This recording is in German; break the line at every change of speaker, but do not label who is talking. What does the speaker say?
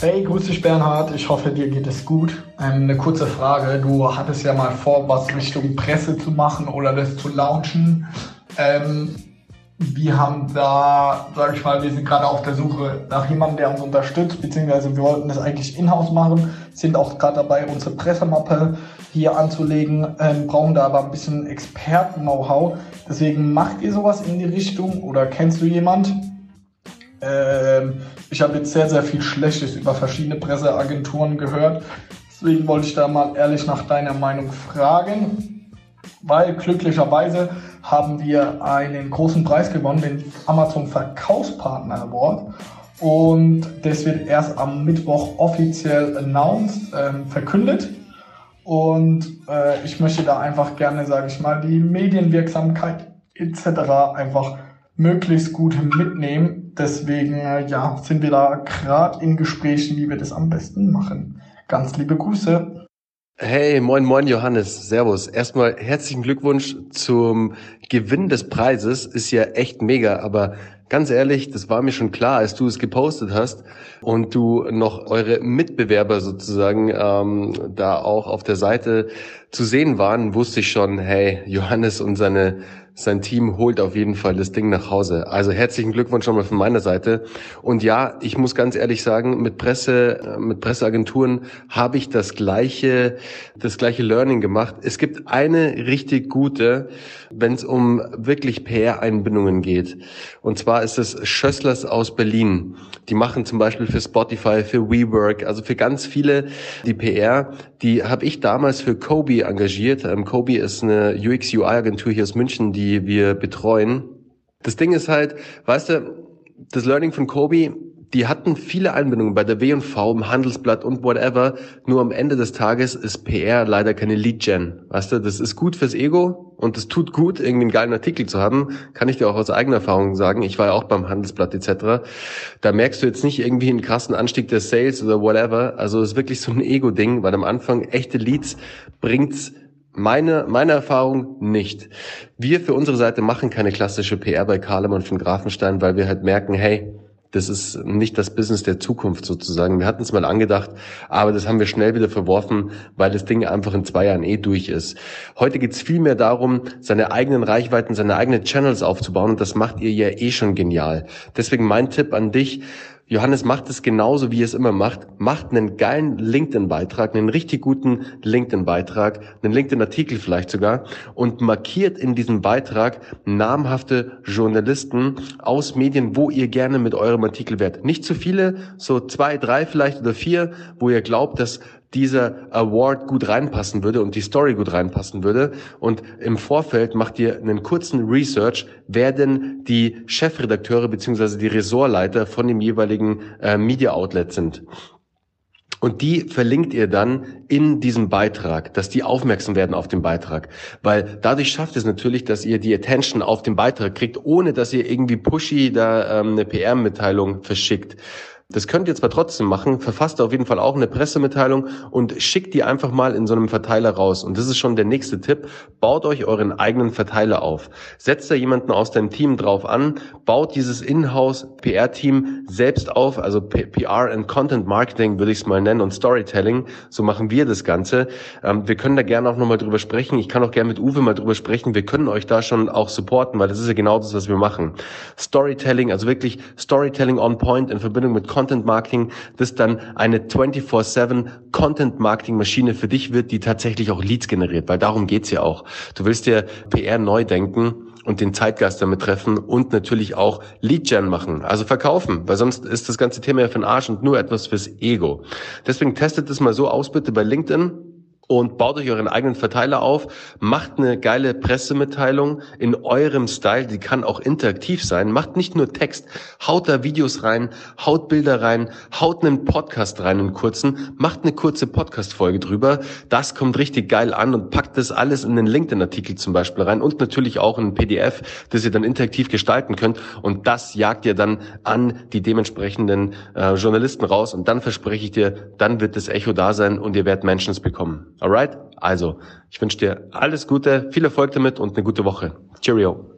Hey, grüß dich Bernhard, ich hoffe dir geht es gut. Ähm, eine kurze Frage, du hattest ja mal vor, was Richtung Presse zu machen oder das zu launchen. Ähm, wir haben da, sage ich mal, wir sind gerade auf der Suche nach jemandem, der uns unterstützt, beziehungsweise wir wollten das eigentlich in-house machen, sind auch gerade dabei, unsere Pressemappe hier anzulegen, ähm, brauchen da aber ein bisschen Experten-Know-how. Deswegen macht ihr sowas in die Richtung oder kennst du jemand? Ähm, ich habe jetzt sehr, sehr viel Schlechtes über verschiedene Presseagenturen gehört. Deswegen wollte ich da mal ehrlich nach deiner Meinung fragen, weil glücklicherweise haben wir einen großen Preis gewonnen, den Amazon Verkaufspartner Award. Und das wird erst am Mittwoch offiziell announced, äh, verkündet. Und äh, ich möchte da einfach gerne, sage ich mal, die Medienwirksamkeit etc. einfach möglichst gut mitnehmen. Deswegen äh, ja, sind wir da gerade in Gesprächen, wie wir das am besten machen. Ganz liebe Grüße.
Hey, moin, moin, Johannes. Servus. Erstmal herzlichen Glückwunsch zum Gewinn des Preises. Ist ja echt mega, aber ganz ehrlich, das war mir schon klar, als du es gepostet hast und du noch eure Mitbewerber sozusagen ähm, da auch auf der Seite zu sehen waren, wusste ich schon, hey, Johannes und seine sein Team holt auf jeden Fall das Ding nach Hause. Also herzlichen Glückwunsch schon mal von meiner Seite. Und ja, ich muss ganz ehrlich sagen, mit Presse, mit Presseagenturen habe ich das gleiche, das gleiche Learning gemacht. Es gibt eine richtig gute, wenn es um wirklich PR-Einbindungen geht. Und zwar ist es Schösslers aus Berlin. Die machen zum Beispiel für Spotify, für WeWork, also für ganz viele die PR. Die habe ich damals für Kobe engagiert. Ähm, Kobe ist eine UX-UI-Agentur hier aus München, die wir betreuen. Das Ding ist halt, weißt du, das Learning von Kobe, die hatten viele Einbindungen bei der W&V, im Handelsblatt und whatever. Nur am Ende des Tages ist PR leider keine Lead-Gen. Weißt du, das ist gut fürs Ego und es tut gut, irgendwie einen geilen Artikel zu haben. Kann ich dir auch aus eigener Erfahrung sagen. Ich war ja auch beim Handelsblatt etc. Da merkst du jetzt nicht irgendwie einen krassen Anstieg der Sales oder whatever. Also es ist wirklich so ein Ego-Ding, weil am Anfang echte Leads bringt's meine, meine Erfahrung nicht. Wir für unsere Seite machen keine klassische PR bei Kahlemann von Grafenstein, weil wir halt merken, hey, das ist nicht das Business der Zukunft sozusagen. Wir hatten es mal angedacht, aber das haben wir schnell wieder verworfen, weil das Ding einfach in zwei Jahren eh durch ist. Heute geht es viel mehr darum, seine eigenen Reichweiten, seine eigenen Channels aufzubauen und das macht ihr ja eh schon genial. Deswegen mein Tipp an dich, Johannes macht es genauso, wie er es immer macht. Macht einen geilen LinkedIn-Beitrag, einen richtig guten LinkedIn-Beitrag, einen LinkedIn-Artikel vielleicht sogar und markiert in diesem Beitrag namhafte Journalisten aus Medien, wo ihr gerne mit eurem Artikel wärt. Nicht zu viele, so zwei, drei vielleicht oder vier, wo ihr glaubt, dass dieser Award gut reinpassen würde und die Story gut reinpassen würde. Und im Vorfeld macht ihr einen kurzen Research, wer denn die Chefredakteure beziehungsweise die Ressortleiter von dem jeweiligen äh, Media Outlet sind. Und die verlinkt ihr dann in diesem Beitrag, dass die aufmerksam werden auf den Beitrag. Weil dadurch schafft es natürlich, dass ihr die Attention auf den Beitrag kriegt, ohne dass ihr irgendwie pushy da ähm, eine PR-Mitteilung verschickt. Das könnt ihr zwar trotzdem machen, verfasst auf jeden Fall auch eine Pressemitteilung und schickt die einfach mal in so einem Verteiler raus. Und das ist schon der nächste Tipp. Baut euch euren eigenen Verteiler auf. Setzt da jemanden aus deinem Team drauf an, baut dieses Inhouse PR-Team selbst auf, also PR and Content Marketing würde ich es mal nennen und Storytelling. So machen wir das Ganze. Ähm, wir können da gerne auch nochmal drüber sprechen. Ich kann auch gerne mit Uwe mal drüber sprechen. Wir können euch da schon auch supporten, weil das ist ja genau das, was wir machen. Storytelling, also wirklich Storytelling on point in Verbindung mit Content Marketing, das dann eine 24-7 Content Marketing Maschine für dich wird, die tatsächlich auch Leads generiert, weil darum geht's ja auch. Du willst dir PR neu denken und den Zeitgeist damit treffen und natürlich auch Lead-Gen machen, also verkaufen, weil sonst ist das ganze Thema ja für den Arsch und nur etwas fürs Ego. Deswegen testet es mal so aus bitte bei LinkedIn und baut euch euren eigenen Verteiler auf, macht eine geile Pressemitteilung in eurem Style, die kann auch interaktiv sein, macht nicht nur Text, haut da Videos rein, haut Bilder rein, haut einen Podcast rein, einen kurzen, macht eine kurze Podcast-Folge drüber, das kommt richtig geil an und packt das alles in den LinkedIn-Artikel zum Beispiel rein und natürlich auch in ein PDF, das ihr dann interaktiv gestalten könnt. Und das jagt ihr dann an die dementsprechenden äh, Journalisten raus. Und dann verspreche ich dir, dann wird das Echo da sein und ihr werdet Menschen bekommen. Alright? Also, ich wünsche dir alles Gute, viel Erfolg damit und eine gute Woche. Cheerio.